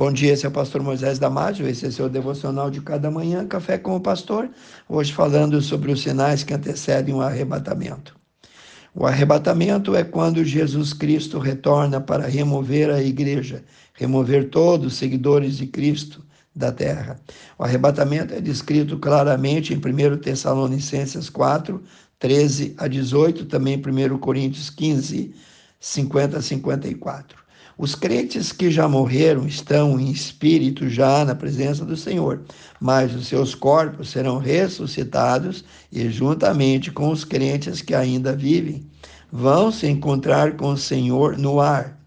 Bom dia, esse é o pastor Moisés Damásio, esse é seu devocional de cada manhã, Café com o Pastor, hoje falando sobre os sinais que antecedem o arrebatamento. O arrebatamento é quando Jesus Cristo retorna para remover a igreja, remover todos os seguidores de Cristo da terra. O arrebatamento é descrito claramente em 1 Tessalonicenses 4, 13 a 18, também em 1 Coríntios 15, 50 a 54. Os crentes que já morreram estão em espírito já na presença do Senhor, mas os seus corpos serão ressuscitados e, juntamente com os crentes que ainda vivem, vão se encontrar com o Senhor no ar.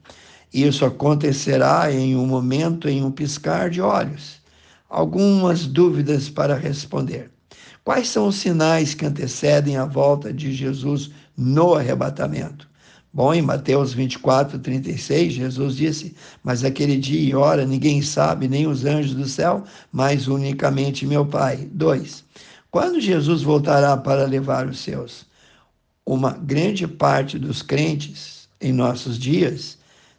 Isso acontecerá em um momento, em um piscar de olhos. Algumas dúvidas para responder. Quais são os sinais que antecedem a volta de Jesus no arrebatamento? Bom, em Mateus 24, 36, Jesus disse: Mas aquele dia e hora ninguém sabe, nem os anjos do céu, mas unicamente meu Pai. 2. Quando Jesus voltará para levar os seus? Uma grande parte dos crentes em nossos dias,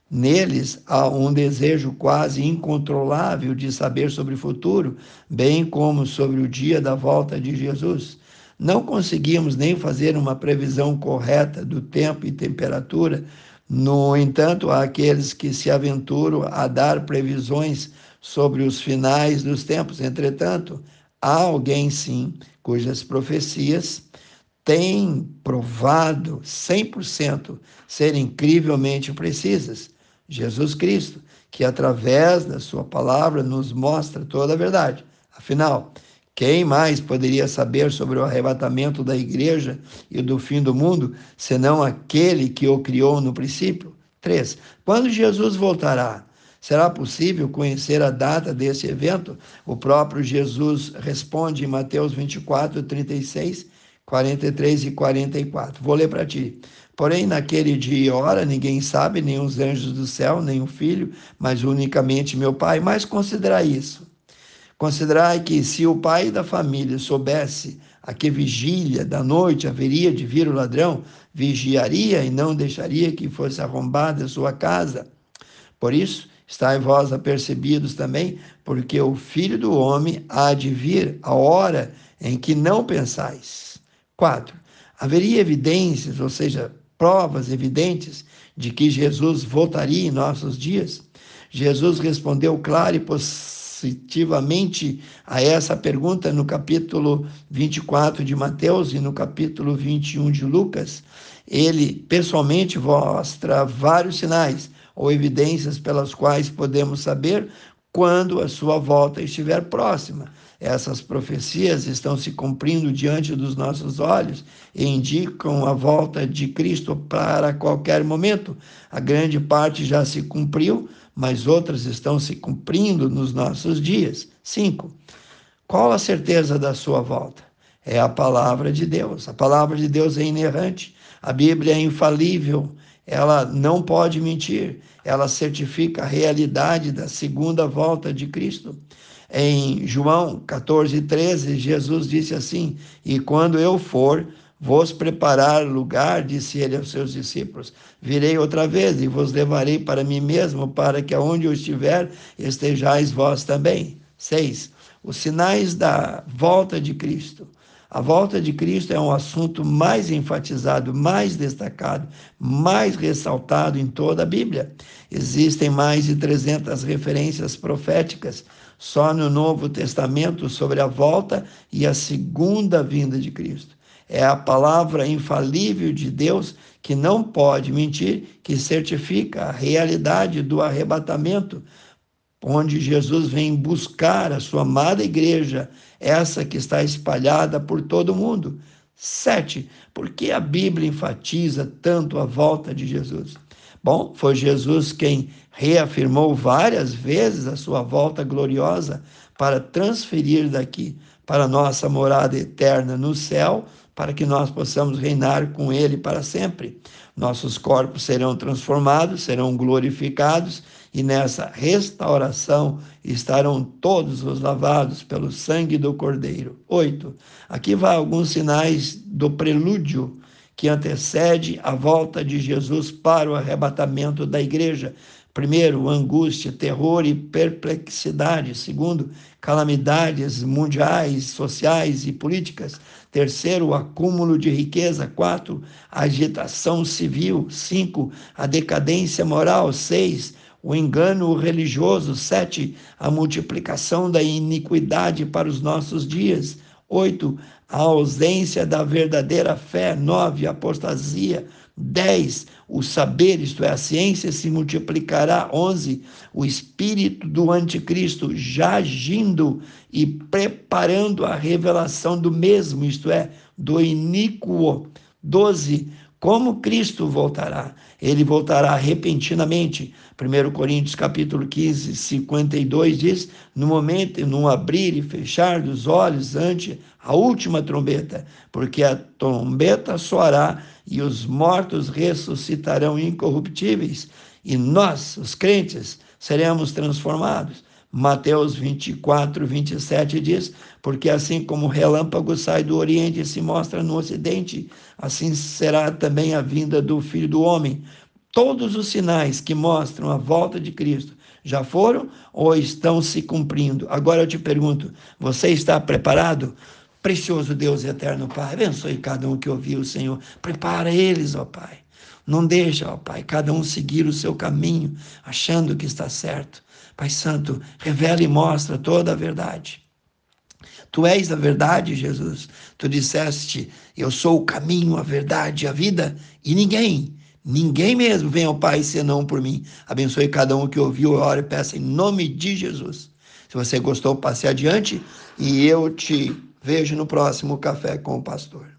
neles há um desejo quase incontrolável de saber sobre o futuro, bem como sobre o dia da volta de Jesus. Não conseguimos nem fazer uma previsão correta do tempo e temperatura. No entanto, há aqueles que se aventuram a dar previsões sobre os finais dos tempos. Entretanto, há alguém sim cujas profecias têm provado 100% ser incrivelmente precisas. Jesus Cristo, que através da sua palavra nos mostra toda a verdade. Afinal, quem mais poderia saber sobre o arrebatamento da igreja e do fim do mundo, senão aquele que o criou no princípio? 3. Quando Jesus voltará, será possível conhecer a data desse evento? O próprio Jesus responde em Mateus 24, 36, 43 e 44. Vou ler para ti. Porém, naquele dia e hora, ninguém sabe, nem os anjos do céu, nem o filho, mas unicamente meu Pai. Mas considerai isso Considerai que se o pai da família soubesse a que vigília da noite haveria de vir o ladrão, vigiaria e não deixaria que fosse arrombada sua casa. Por isso, estáis vós apercebidos também, porque o filho do homem há de vir a hora em que não pensais. 4. Haveria evidências, ou seja, provas evidentes de que Jesus voltaria em nossos dias? Jesus respondeu claro e positivamente a essa pergunta no capítulo 24 de Mateus e no capítulo 21 de Lucas, ele pessoalmente mostra vários sinais ou evidências pelas quais podemos saber quando a sua volta estiver próxima. Essas profecias estão se cumprindo diante dos nossos olhos e indicam a volta de Cristo para qualquer momento. A grande parte já se cumpriu, mas outras estão se cumprindo nos nossos dias. Cinco. Qual a certeza da sua volta? É a palavra de Deus. A palavra de Deus é inerrante. A Bíblia é infalível. Ela não pode mentir. Ela certifica a realidade da segunda volta de Cristo. Em João 14, 13, Jesus disse assim: E quando eu for, Vos preparar lugar, disse ele aos seus discípulos. Virei outra vez e vos levarei para mim mesmo, para que aonde eu estiver, estejais vós também. 6. Os sinais da volta de Cristo. A volta de Cristo é um assunto mais enfatizado, mais destacado, mais ressaltado em toda a Bíblia. Existem mais de 300 referências proféticas só no Novo Testamento sobre a volta e a segunda vinda de Cristo. É a palavra infalível de Deus que não pode mentir, que certifica a realidade do arrebatamento, onde Jesus vem buscar a sua amada igreja, essa que está espalhada por todo o mundo. Sete, por que a Bíblia enfatiza tanto a volta de Jesus? Bom, foi Jesus quem reafirmou várias vezes a sua volta gloriosa para transferir daqui para nossa morada eterna no céu para que nós possamos reinar com Ele para sempre. Nossos corpos serão transformados, serão glorificados, e nessa restauração estarão todos os lavados pelo sangue do Cordeiro. Oito. Aqui vai alguns sinais do prelúdio que antecede a volta de Jesus para o arrebatamento da igreja. Primeiro, angústia, terror e perplexidade. Segundo, calamidades mundiais, sociais e políticas. Terceiro, acúmulo de riqueza. Quatro, agitação civil. Cinco, a decadência moral. Seis, o engano religioso. Sete, a multiplicação da iniquidade para os nossos dias. Oito, a ausência da verdadeira fé. Nove, a apostasia. 10. O saber, isto é, a ciência, se multiplicará. 11. O espírito do anticristo já agindo e preparando a revelação do mesmo, isto é, do iníquo. 12 como Cristo voltará? Ele voltará repentinamente. 1 Coríntios capítulo 15, 52 diz: no momento, no abrir e fechar dos olhos ante a última trombeta, porque a trombeta soará e os mortos ressuscitarão incorruptíveis, e nós, os crentes, seremos transformados. Mateus 24, 27 diz: Porque assim como o relâmpago sai do Oriente e se mostra no Ocidente, assim será também a vinda do Filho do Homem. Todos os sinais que mostram a volta de Cristo já foram ou estão se cumprindo? Agora eu te pergunto: você está preparado? Precioso Deus eterno Pai, abençoe cada um que ouviu o Senhor. Prepara eles, ó Pai. Não deixa, ó Pai, cada um seguir o seu caminho, achando que está certo. Pai Santo, revela e mostra toda a verdade. Tu és a verdade, Jesus. Tu disseste: Eu sou o caminho, a verdade, a vida, e ninguém, ninguém mesmo vem ao Pai senão por mim. Abençoe cada um que ouviu, ora e peça em nome de Jesus. Se você gostou, passe adiante e eu te vejo no próximo Café com o Pastor.